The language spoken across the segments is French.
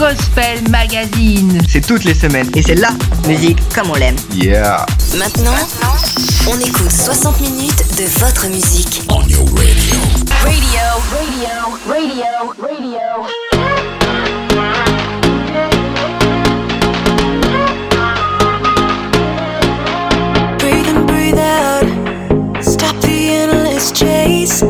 Gospel Magazine. C'est toutes les semaines. Et c'est la musique comme on l'aime. Yeah. Maintenant, on écoute 60 minutes de votre musique. On your radio. Radio, radio, radio, radio. Freedom breathe out. Stop the analyst chase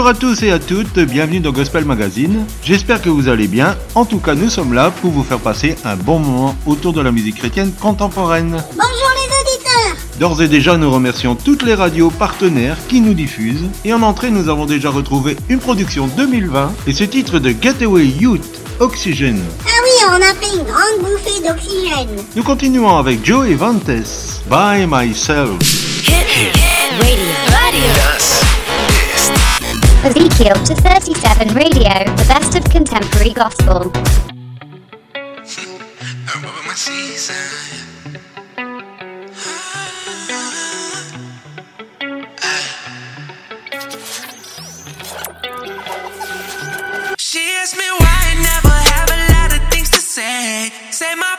Bonjour à tous et à toutes, bienvenue dans Gospel Magazine. J'espère que vous allez bien. En tout cas, nous sommes là pour vous faire passer un bon moment autour de la musique chrétienne contemporaine. Bonjour les auditeurs D'ores et déjà, nous remercions toutes les radios partenaires qui nous diffusent. Et en entrée, nous avons déjà retrouvé une production 2020 et ce titre de Gateway Youth, Oxygène. Ah oui, on a fait une grande bouffée d'oxygène. Nous continuons avec Joe Vantes, By Myself. Ezekiel to 37 Radio, the best of contemporary gospel. She asked me why I never have a lot of things to say. Say my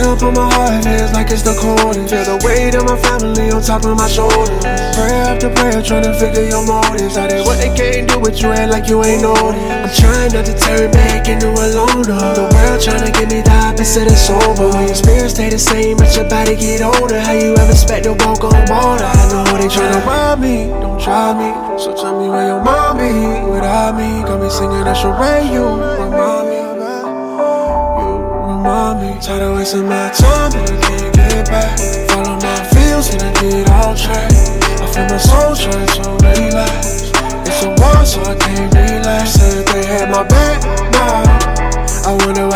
temp on my heart, feels like it's the coldest. Feel the weight of my family on top of my shoulders. Prayer after prayer, trying to figure your motives. Are they what they can't do with you, act like you ain't noticed. I'm trying not to turn back into a loner. The world trying to get me the opposite of sober. When your spirit stay the same, but your body get older. How you ever expect to walk on water? I know they trying to rob me, don't try me. So tell me where your mom be without me. Got me singing that charade, you remind me. Remind me. Tired of wasting my time, but I can't get back. Follow my feels and I get off track. I feel my soul trying to relax. It's a war, so I can't relax. Said they had my back, now I wonder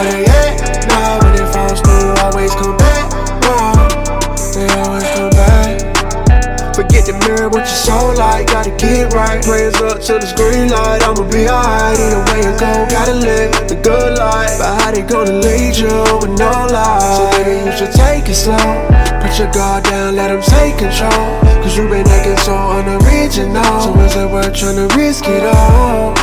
gotta get right. Prayers up to the green light, I'ma be alright. Either way it go, gotta live the good life. But how they gonna lead you with no lies? So nigga, you should take it slow. Put your guard down, let them take control. Cause you been acting so unoriginal. So is it worth trying to risk it all?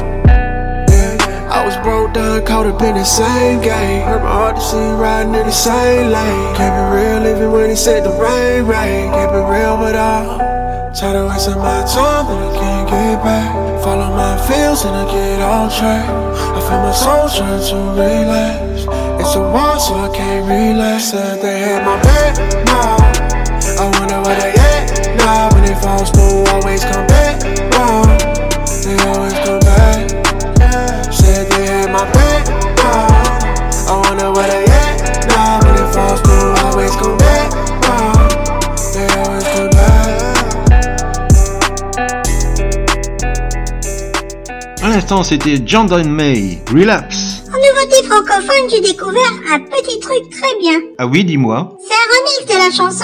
Yeah, I was broke down, caught up in the same game. Hurt my heart to see you riding in the same lane. Kept it real even when he said the rain, rain. Kept it real, but I tired of wasting my time, but I can't get back. Follow my feels and I get off track. I feel my soul trying to relax. It's a war, so I can't relax. Said they had my back, l'instant, c'était John Don May, Relapse. En nouveauté francophone, j'ai découvert un petit truc très bien. Ah oui, dis-moi. C'est un remix de la chanson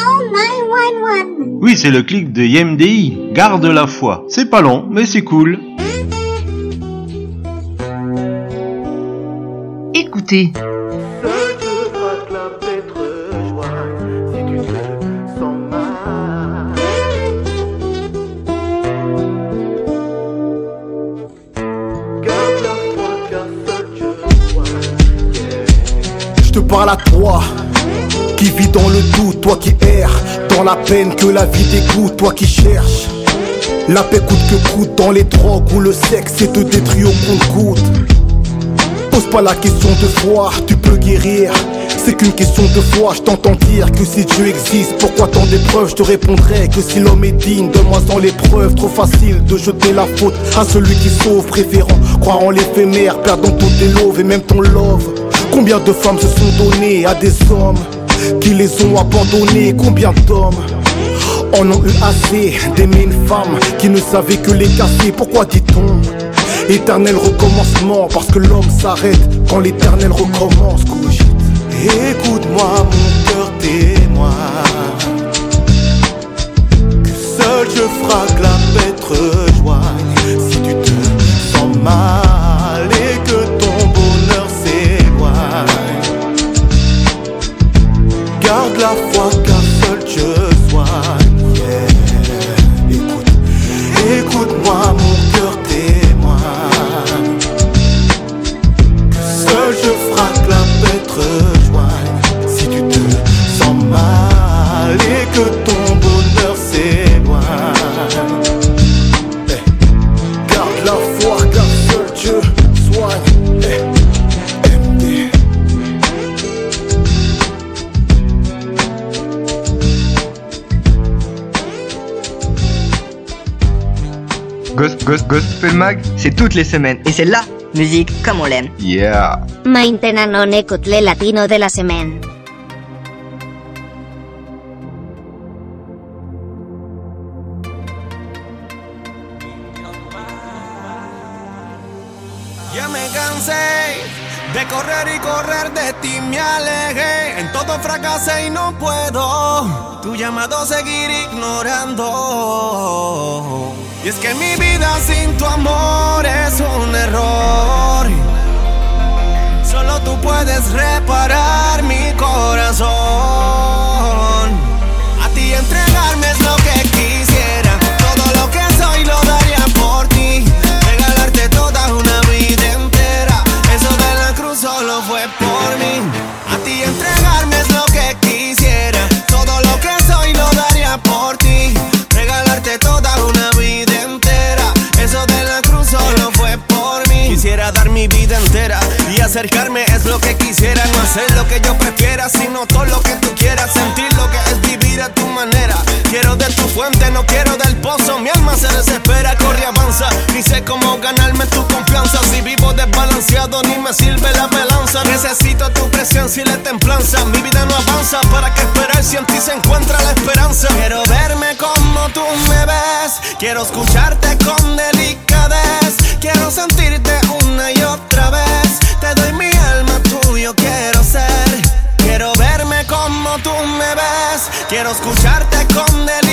911. Oui, c'est le clip de YMDI, Garde la foi. C'est pas long, mais c'est cool. Écoutez, parle à qui vis dans le doute, toi qui erres dans la peine que la vie dégoûte, toi qui cherches la paix coûte que coûte dans les drogues ou le sexe et te détruit au compte-goutte. Pose pas la question de foi, tu peux guérir. C'est qu'une question de foi, je t'entends dire que si Dieu existe, pourquoi tant d'épreuves? Je te répondrai que si l'homme est digne, donne-moi sans l'épreuve. Trop facile de jeter la faute à celui qui sauve, préférant croire en l'éphémère, perdant tout tes loves et même ton love. Combien de femmes se sont données à des hommes qui les ont abandonnés? Combien d'hommes en ont eu assez d'aimer une femme qui ne savait que les casser? Pourquoi dit-on éternel recommencement? Parce que l'homme s'arrête quand l'éternel recommence. Couchite. Écoute-moi mon cœur témoin Que seul je ferai que la paix te rejoigne. Si tu te sens mal Ghost Gospel Mag, c'est toutes les semaines. Et c'est la musique comme on l'aime. Yeah. Maintenan honek le latino de la semaine. Ya me cansé de correr y correr, de ti me alejé. En todo fracasé y no puedo tu llamado seguir ignorando. Y es que mi vida sin tu amor es un error. Solo tú puedes reparar mi corazón. Acercarme es lo que quisiera. No hacer lo que yo prefiera, sino todo lo que tú quieras. Sentir lo que es vivir a tu manera. Quiero de tu fuente, no quiero del pozo. Mi alma se desespera, corre, avanza. Ni sé cómo ganarme tu confianza. Si vivo desbalanceado, ni me sirve la balanza. Necesito tu presencia y la templanza. Mi vida no avanza. ¿Para qué esperar si en ti se encuentra la esperanza? Quiero verme como tú me ves. Quiero escucharte con delicadez. Quiero sentirte una y otra vez. Te doy mi alma, tuyo quiero ser. Quiero verme como tú me ves. Quiero escucharte con delicadez.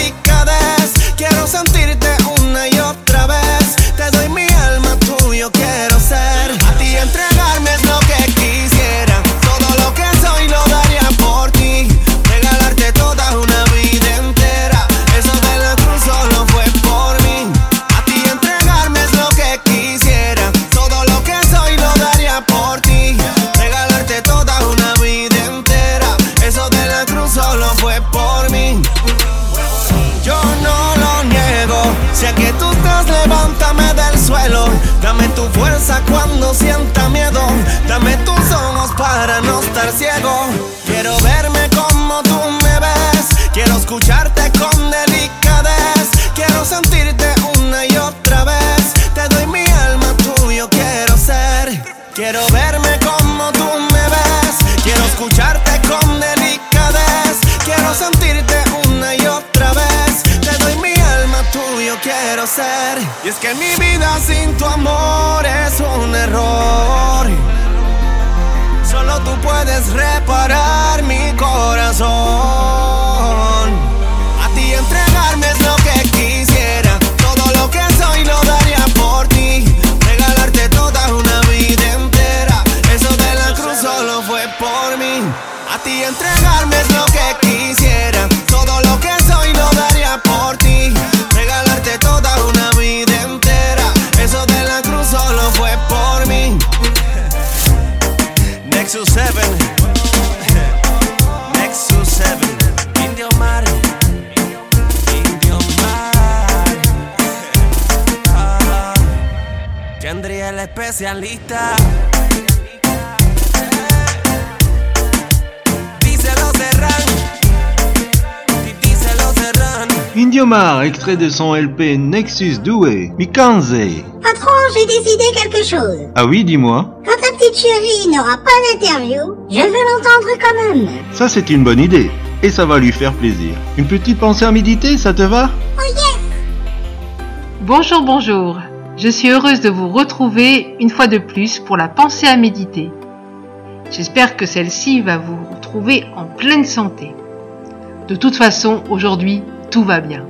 Escucharte con delicadez. Quiero sentirte una y otra vez. Te doy mi alma, tuyo quiero ser. Quiero verme como tú me ves. Quiero escucharte con delicadez. Quiero sentirte una y otra vez. Te doy mi alma, tuyo quiero ser. Y es que mi vida sin tu amor es un error. Solo tú puedes reparar mi corazón. Especialista. Indiomar, extrait de son LP Nexus Doué, Mikanze. Patron, j'ai décidé quelque chose. Ah oui, dis-moi. Quand ta petite chérie n'aura pas d'interview, je veux l'entendre quand même. Ça, c'est une bonne idée. Et ça va lui faire plaisir. Une petite pensée à méditer, ça te va? Oh yes Bonjour, bonjour. Je suis heureuse de vous retrouver une fois de plus pour la pensée à méditer. J'espère que celle-ci va vous retrouver en pleine santé. De toute façon, aujourd'hui, tout va bien.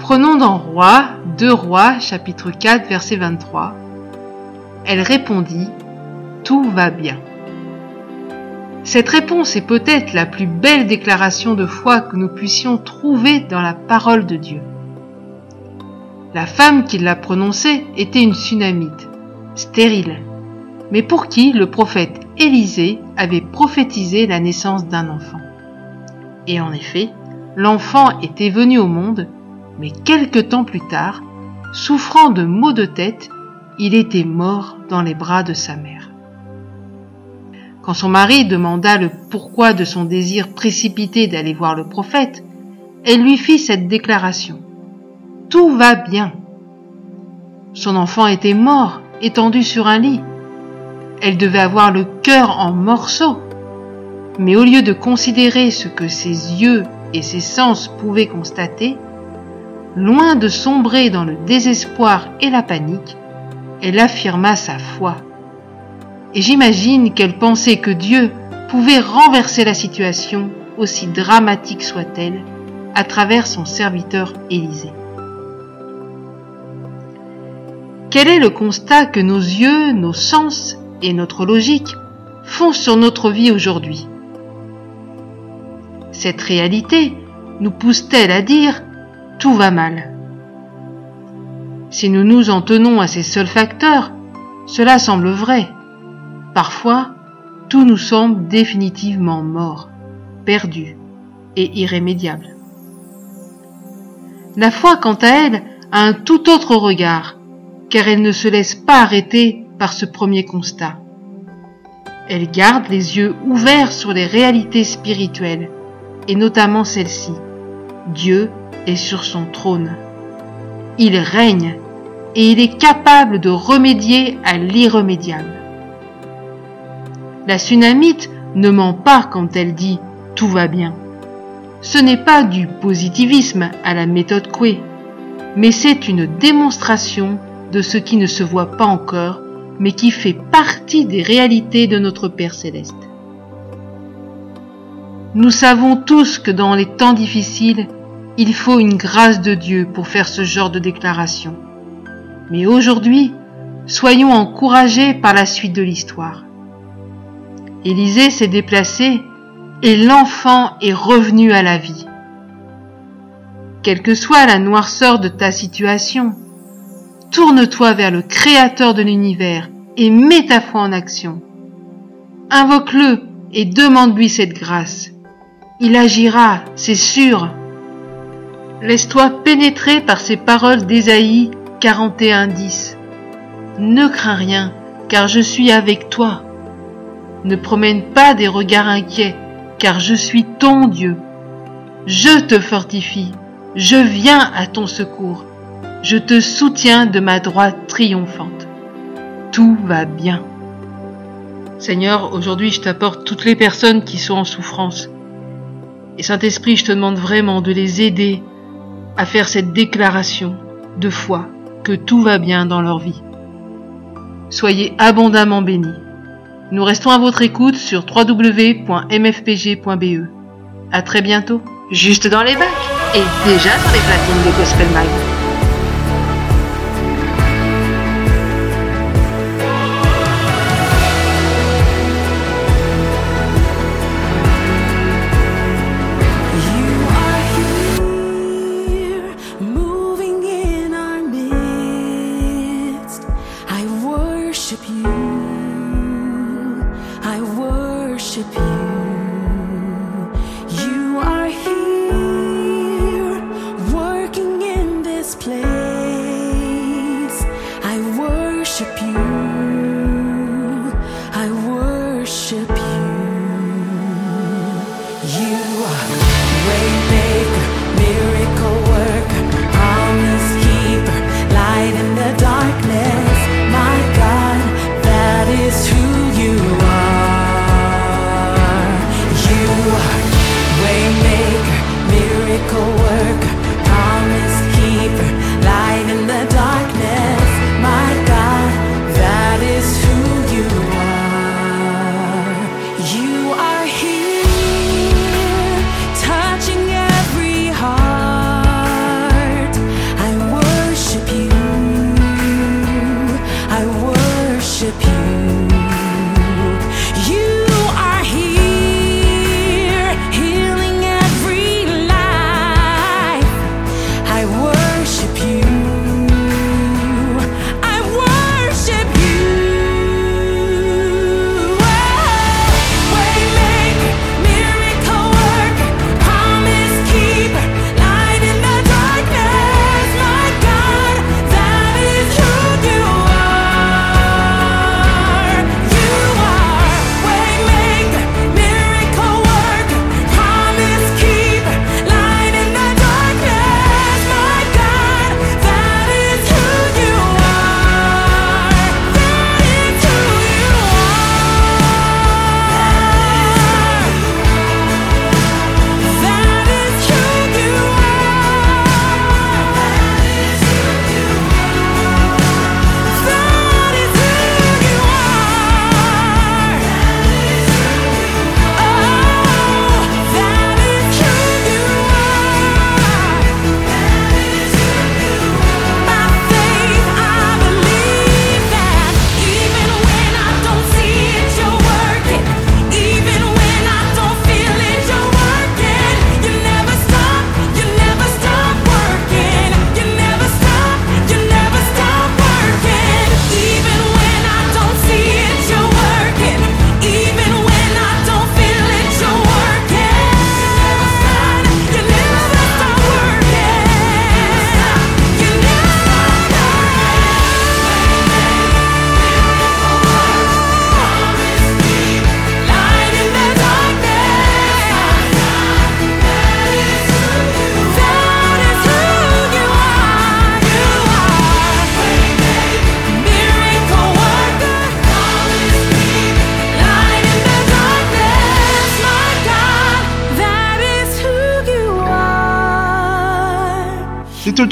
Prenons dans Roi, 2 Rois, chapitre 4, verset 23. Elle répondit, Tout va bien. Cette réponse est peut-être la plus belle déclaration de foi que nous puissions trouver dans la parole de Dieu. La femme qui l'a prononcée était une sunamite, stérile, mais pour qui le prophète Élisée avait prophétisé la naissance d'un enfant. Et en effet, l'enfant était venu au monde, mais quelque temps plus tard, souffrant de maux de tête, il était mort dans les bras de sa mère. Quand son mari demanda le pourquoi de son désir précipité d'aller voir le prophète, elle lui fit cette déclaration. Tout va bien. Son enfant était mort, étendu sur un lit. Elle devait avoir le cœur en morceaux. Mais au lieu de considérer ce que ses yeux et ses sens pouvaient constater, loin de sombrer dans le désespoir et la panique, elle affirma sa foi. Et j'imagine qu'elle pensait que Dieu pouvait renverser la situation, aussi dramatique soit-elle, à travers son serviteur Élisée. Quel est le constat que nos yeux, nos sens et notre logique font sur notre vie aujourd'hui? Cette réalité nous pousse-t-elle à dire ⁇ tout va mal ?⁇ Si nous nous en tenons à ces seuls facteurs, cela semble vrai. Parfois, tout nous semble définitivement mort, perdu et irrémédiable. La foi, quant à elle, a un tout autre regard, car elle ne se laisse pas arrêter par ce premier constat. Elle garde les yeux ouverts sur les réalités spirituelles, et notamment celle-ci. Dieu est sur son trône. Il règne, et il est capable de remédier à l'irrémédiable. La tsunamite ne ment pas quand elle dit tout va bien. Ce n'est pas du positivisme à la méthode Coué, mais c'est une démonstration de ce qui ne se voit pas encore, mais qui fait partie des réalités de notre Père céleste. Nous savons tous que dans les temps difficiles, il faut une grâce de Dieu pour faire ce genre de déclaration. Mais aujourd'hui, soyons encouragés par la suite de l'histoire. Élisée s'est déplacé et l'enfant est revenu à la vie. Quelle que soit la noirceur de ta situation, tourne-toi vers le Créateur de l'univers et mets ta foi en action. Invoque-le et demande-lui cette grâce. Il agira, c'est sûr. Laisse-toi pénétrer par ces paroles d'Ésaïe 41.10. Ne crains rien, car je suis avec toi. Ne promène pas des regards inquiets, car je suis ton Dieu. Je te fortifie, je viens à ton secours, je te soutiens de ma droite triomphante. Tout va bien. Seigneur, aujourd'hui je t'apporte toutes les personnes qui sont en souffrance. Et Saint-Esprit, je te demande vraiment de les aider à faire cette déclaration de foi que tout va bien dans leur vie. Soyez abondamment bénis. Nous restons à votre écoute sur www.mfpg.be. À très bientôt, juste dans les bacs et déjà dans les platines de Gospel Mag. pure.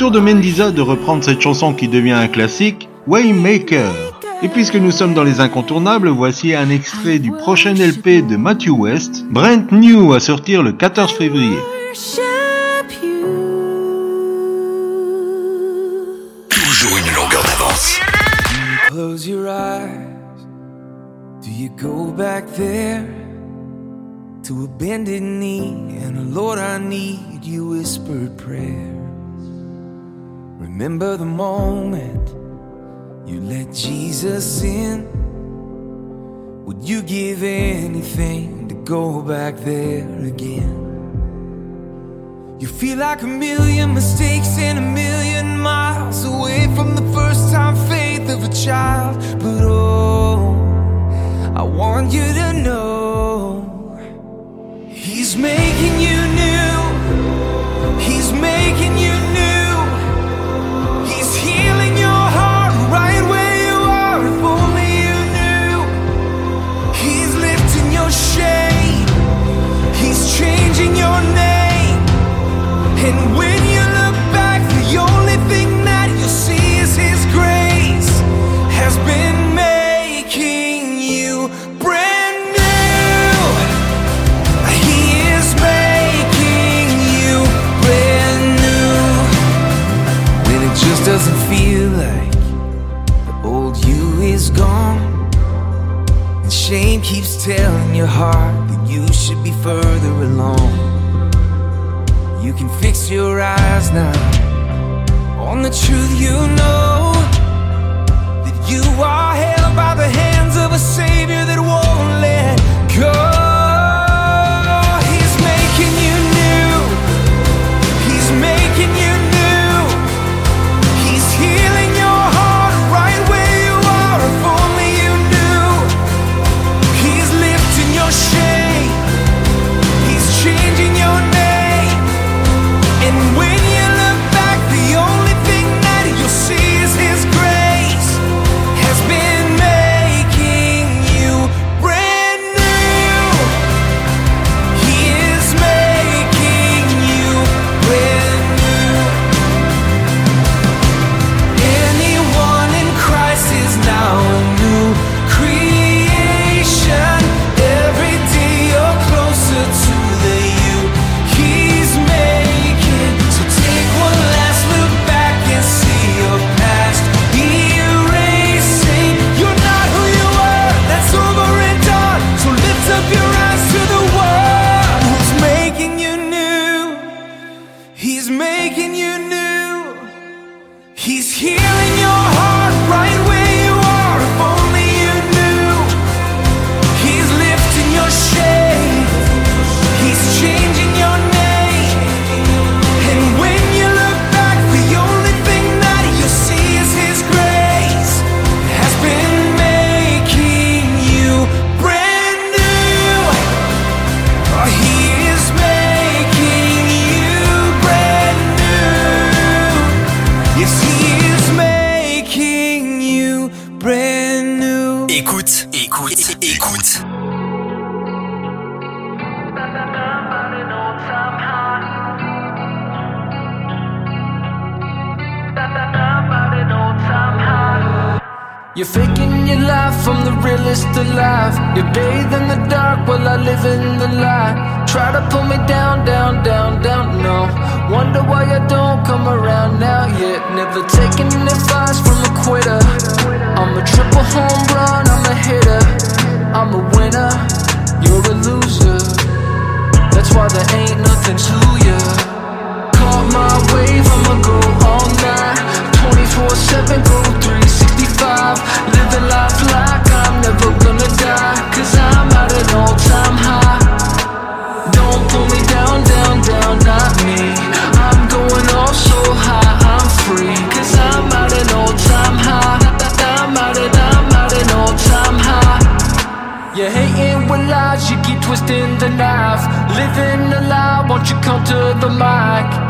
tour de Mendiza de reprendre cette chanson qui devient un classique, Waymaker. Et puisque nous sommes dans les incontournables, voici un extrait du prochain LP de Matthew West, Brent New, à sortir le 14 février. Toujours une longueur d'avance. Close your eyes. Do you go back there? To a bended knee, and Lord, I need you whispered prayer. Remember the moment you let Jesus in? Would you give anything to go back there again? You feel like a million mistakes and a million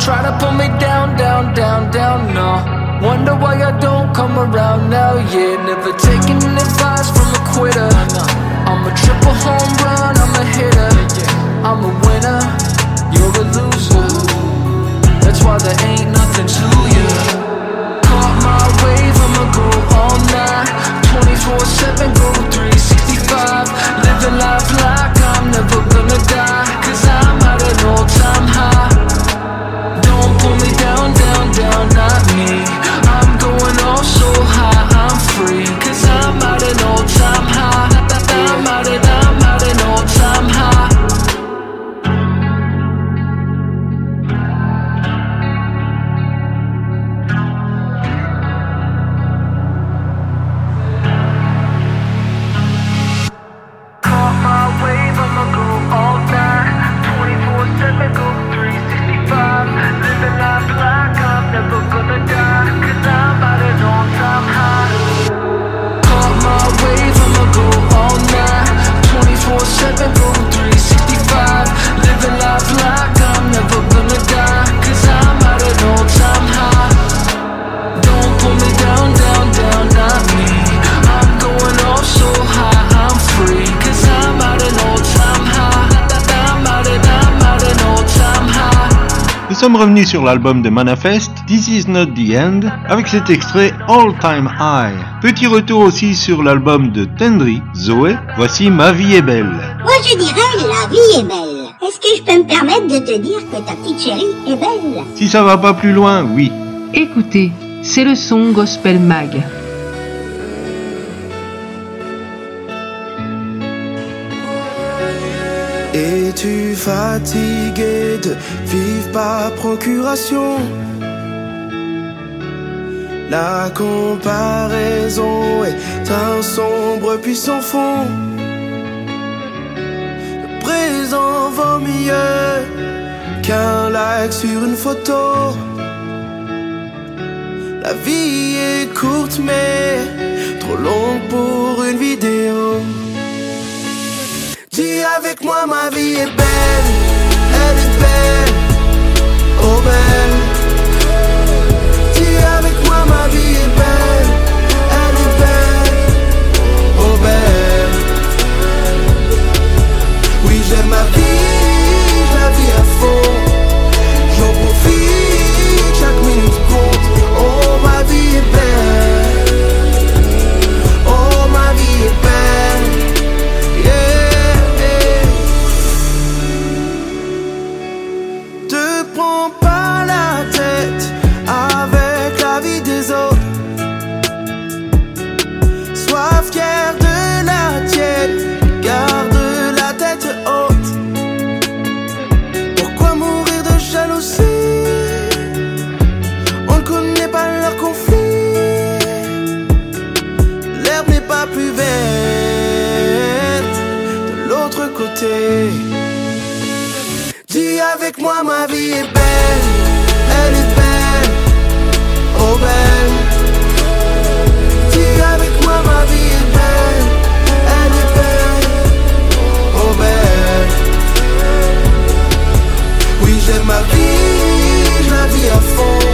try to pull me down. Sommes revenus sur l'album de Manifest, This Is Not the End, avec cet extrait All Time High. Petit retour aussi sur l'album de Tendry, Zoé, voici Ma vie est belle. Moi je dirais la vie est belle. Est-ce que je peux me permettre de te dire que ta petite chérie est belle? Si ça va pas plus loin, oui. Écoutez, c'est le son Gospel Mag. Es-tu fatigué de vivre par procuration? La comparaison est un sombre puissant fond. Le présent vaut mieux qu'un like sur une photo. La vie est courte mais trop longue pour une vidéo. Dis avec moi ma vie est belle, elle est belle, oh belle. Dis avec moi ma vie est belle, elle est belle, oh belle. Oui j'aime ma vie, Dis avec moi ma vie est belle, elle est belle, oh belle. Dis avec moi ma vie est belle, elle est belle, oh belle. Oui j'aime ma vie, je la vis à fond.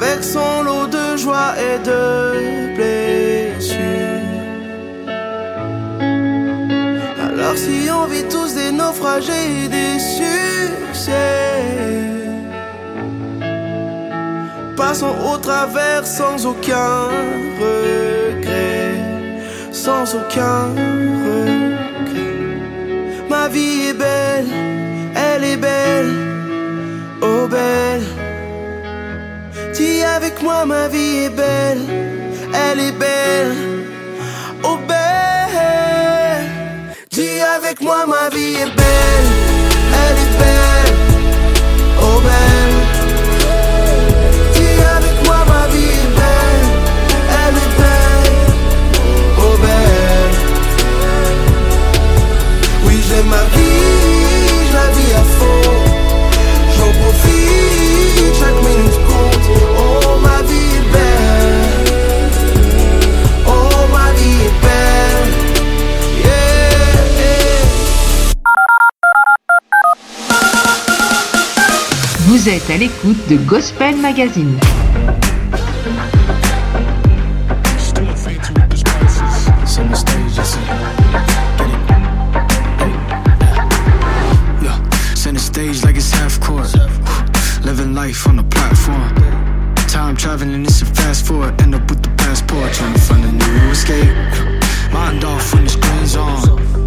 Avec son lot de joie et de blessures. Alors si on vit tous des naufrages et des succès, passons au travers sans aucun regret, sans aucun regret. Ma vie est belle, elle est belle, oh belle. Dis avec moi, ma vie est belle, elle est belle, oh belle. Dis avec moi, ma vie est belle, elle est belle, oh belle. Vous êtes à l'écoute de Gospel Magazine. Traveling, it's a fast forward. End up with the passport. Trying to find a new escape. Mind off when screen's.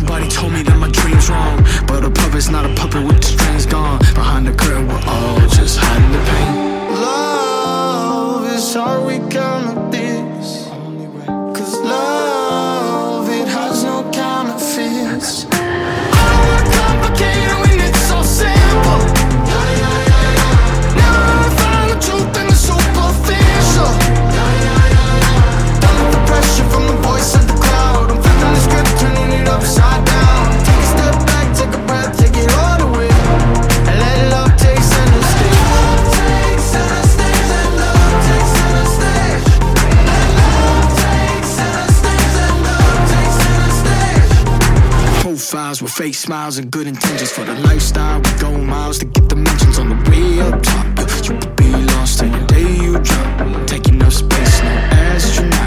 Somebody told me that my dream's wrong. But a puppet's not a puppet with the strings gone. Behind the curtain, we're all just hiding the pain. Love is how we gonna this. Cause love, Fake smiles and good intentions for the lifestyle. We go miles to get the mentions on the way up top. You, you could be lost till the day you drop. Taking up space, no astronaut.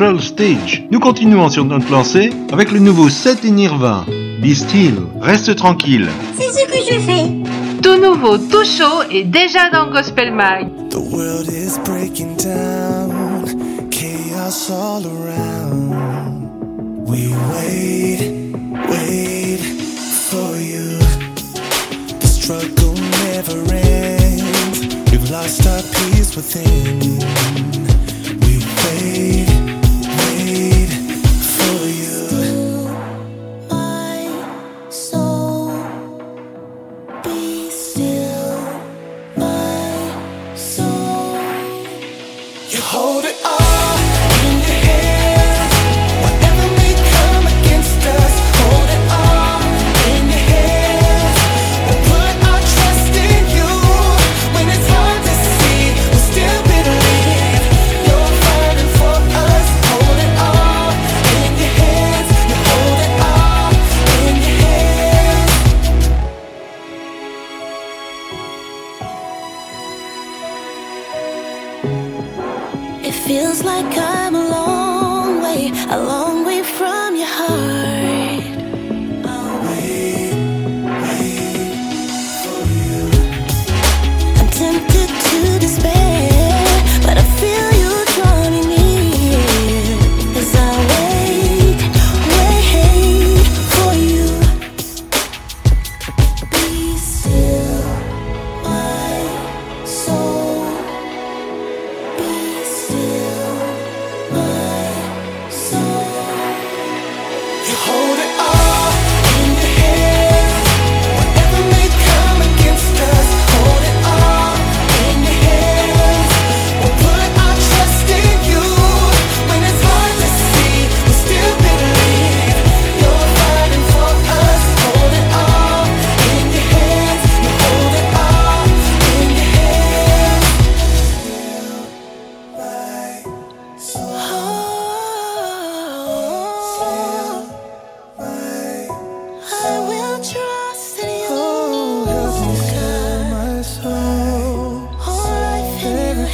Central Stage. Nous continuons sur notre lancée avec le nouveau 7 et Nirvana. Be still, reste tranquille. C'est ce que je fais. Tout nouveau, tout chaud et déjà dans Gospel Mag. The world is breaking down, chaos all around. We wait, wait for you. The struggle never ends. We've lost our peace within.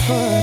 for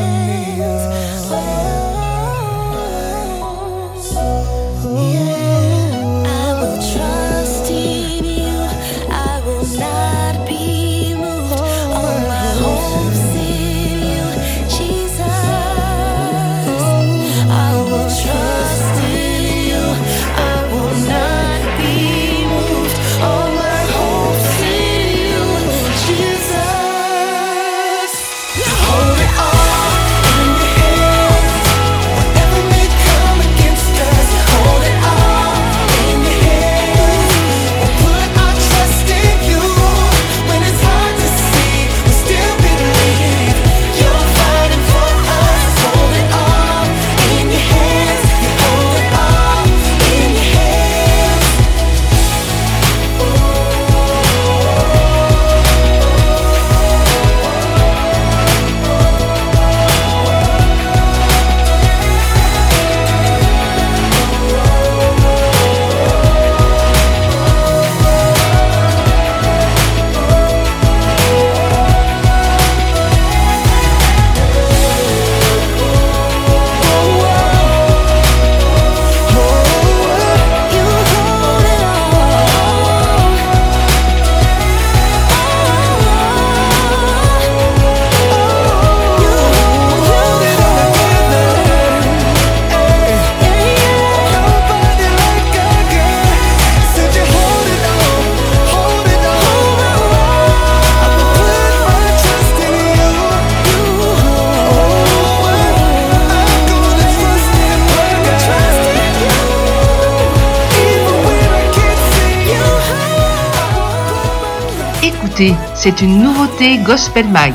c'est une nouveauté Gospel Mag.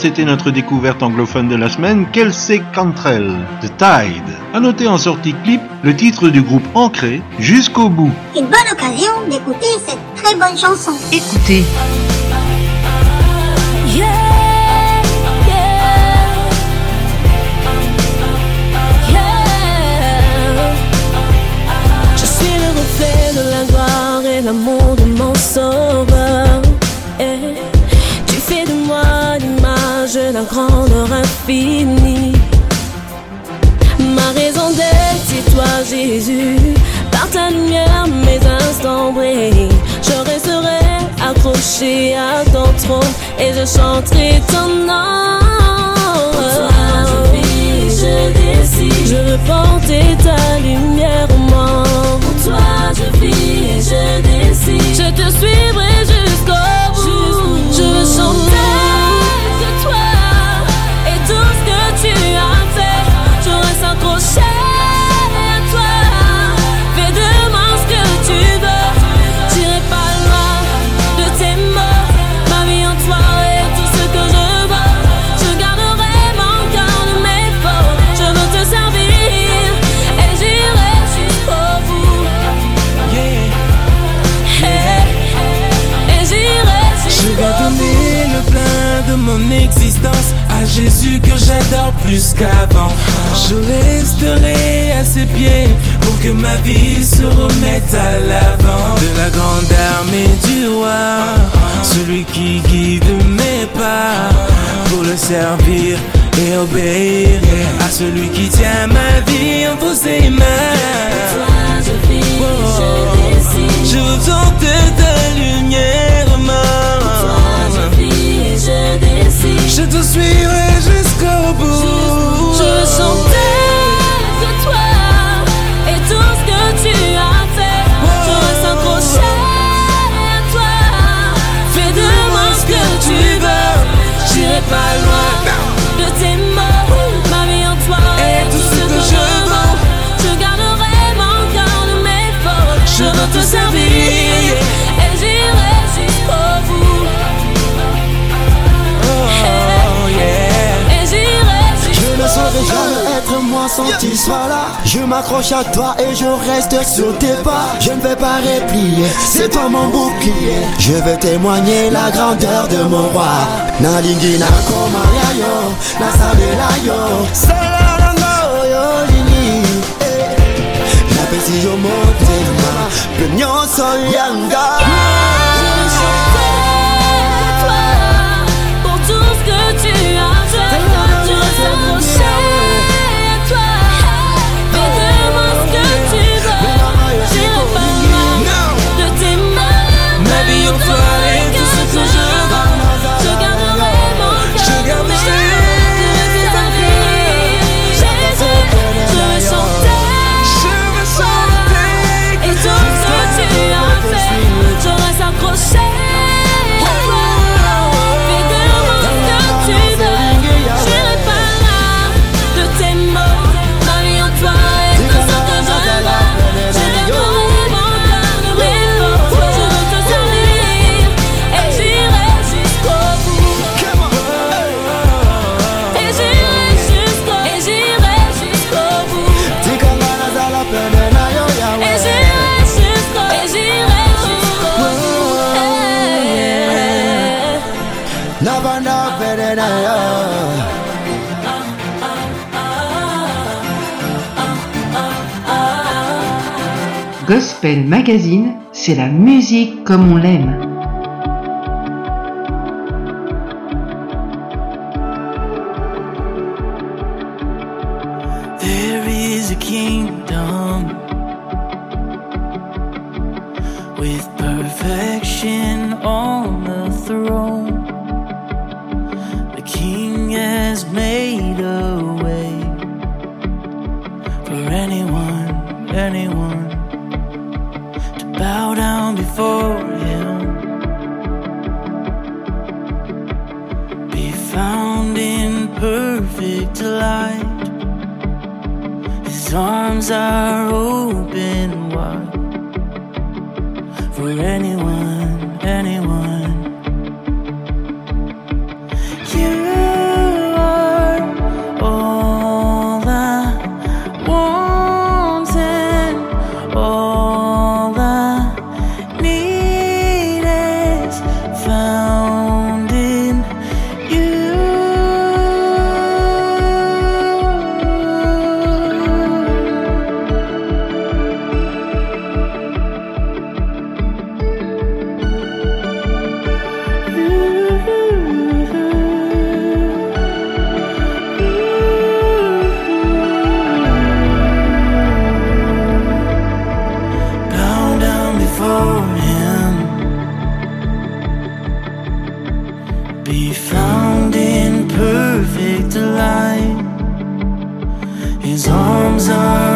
c'était notre découverte anglophone de la semaine, Kelsey Cantrell, The Tide. À noter en sortie clip le titre du groupe Ancré, Jusqu'au bout. Une bonne occasion d'écouter cette très bonne chanson. Écoutez. Je suis le reflet de la gloire et l'amour grandeur infinie. Ma raison d'être, c'est toi Jésus. Par ta lumière, mes instants brillent. Je resterai accroché à ton trône et je chanterai ton nom. Pour toi, je vis, je décide. Je veux porter ta lumière au. Pour toi, je vis, je décide. Je te suivrai jusqu'au bout. Jusqu bout. Je veux chanter. Retrocher, fais de moi ce que tu veux. Tirez pas le droit de tes morts. Ma vie en toi et tout ce que je vois. Je garderai mon corps, mes forces. Je veux te servir et j'irai sur vous. Je vais donner le plein de mon existence à Jésus que j'adore plus qu'avant. Je resterai à ses pieds pour que ma vie se remette à l'avant de la grande armée du roi, celui qui guide mes pas pour le servir et obéir à celui qui tient ma vie entre ses mains. Je veux sortir de ta lumière, maman. Je te suivrai jusqu'au bout. te servir. Et j'irai jusqu'au bout. Oh yeah. Et j'irai jusqu'au bout Je ne saurais jamais être moi sans qu'il soit là. Je m'accroche à toi et je reste sur tes pas. Je ne vais pas réplier, c'est toi mon bouclier. Je veux témoigner la grandeur de mon roi. Nalingi Nalingina Komaya yo, Nasabela yo pensi yo motema Pe myon sol Gospel Magazine, c'est la musique comme on l'aime. songs are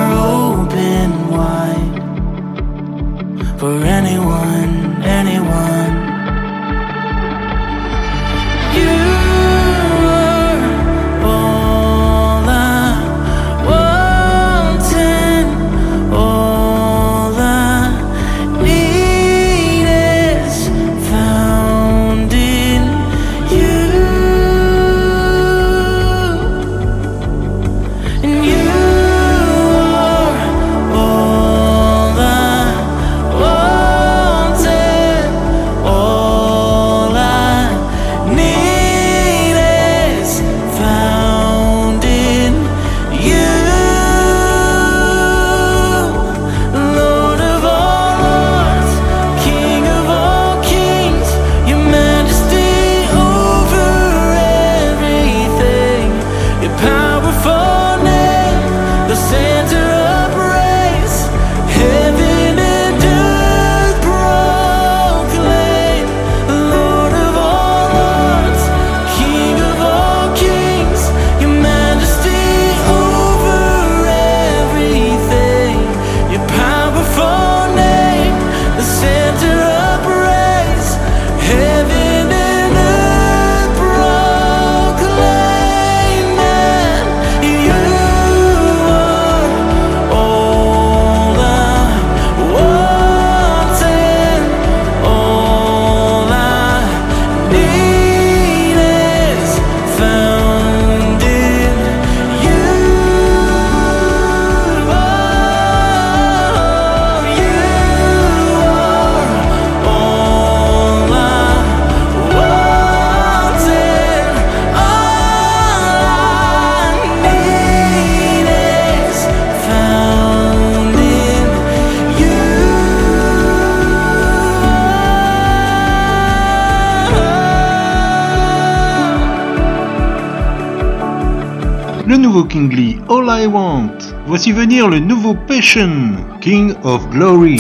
nouveau King Lee, All I Want. Voici venir le nouveau Passion, King of Glory.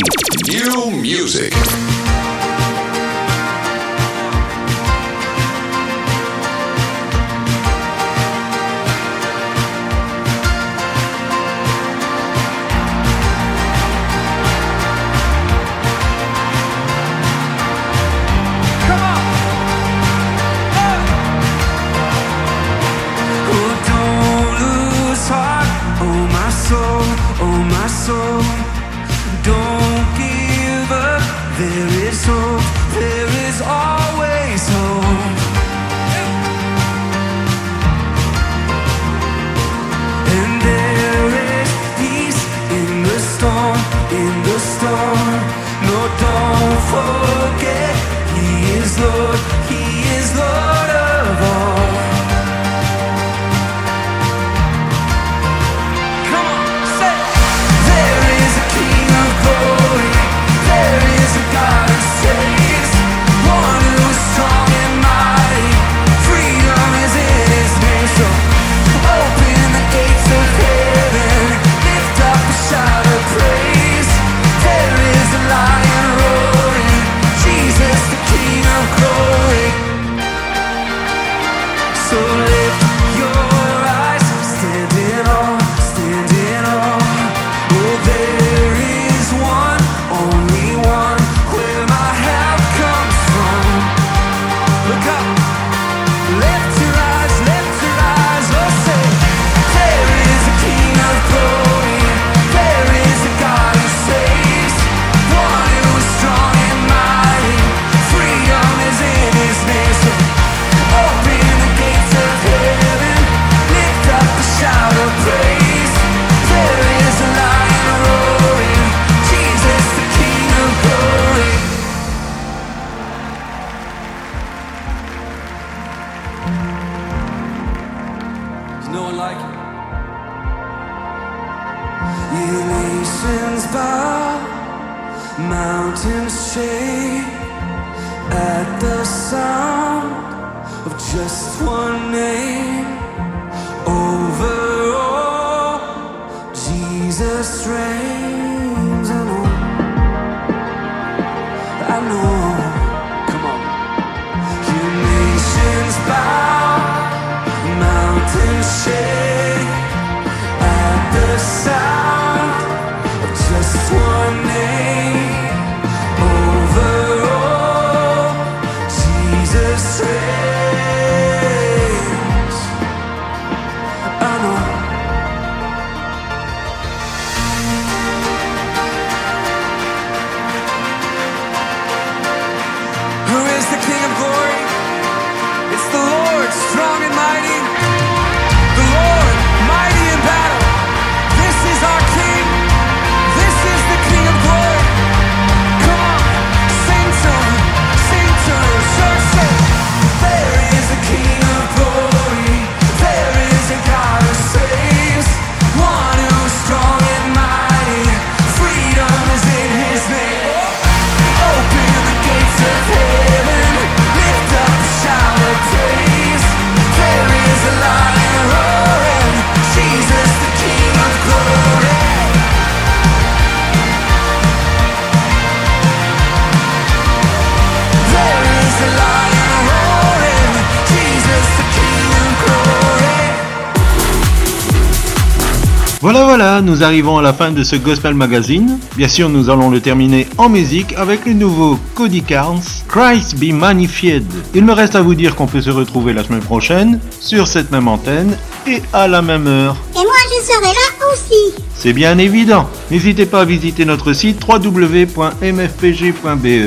Voilà, voilà, nous arrivons à la fin de ce Gospel Magazine. Bien sûr, nous allons le terminer en musique avec le nouveau Cody Carnes, Christ Be Magnified. Il me reste à vous dire qu'on peut se retrouver la semaine prochaine sur cette même antenne et à la même heure. Et moi, je serai là aussi. C'est bien évident. N'hésitez pas à visiter notre site www.mfpg.be.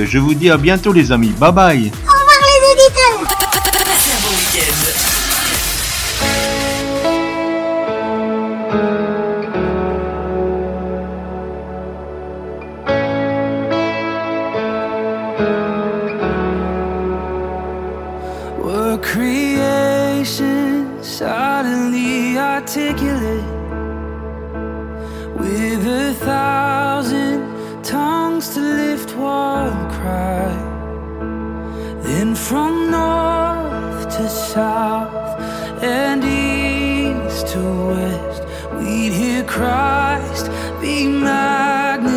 Je vous dis à bientôt les amis. Bye bye. Christ be magnified.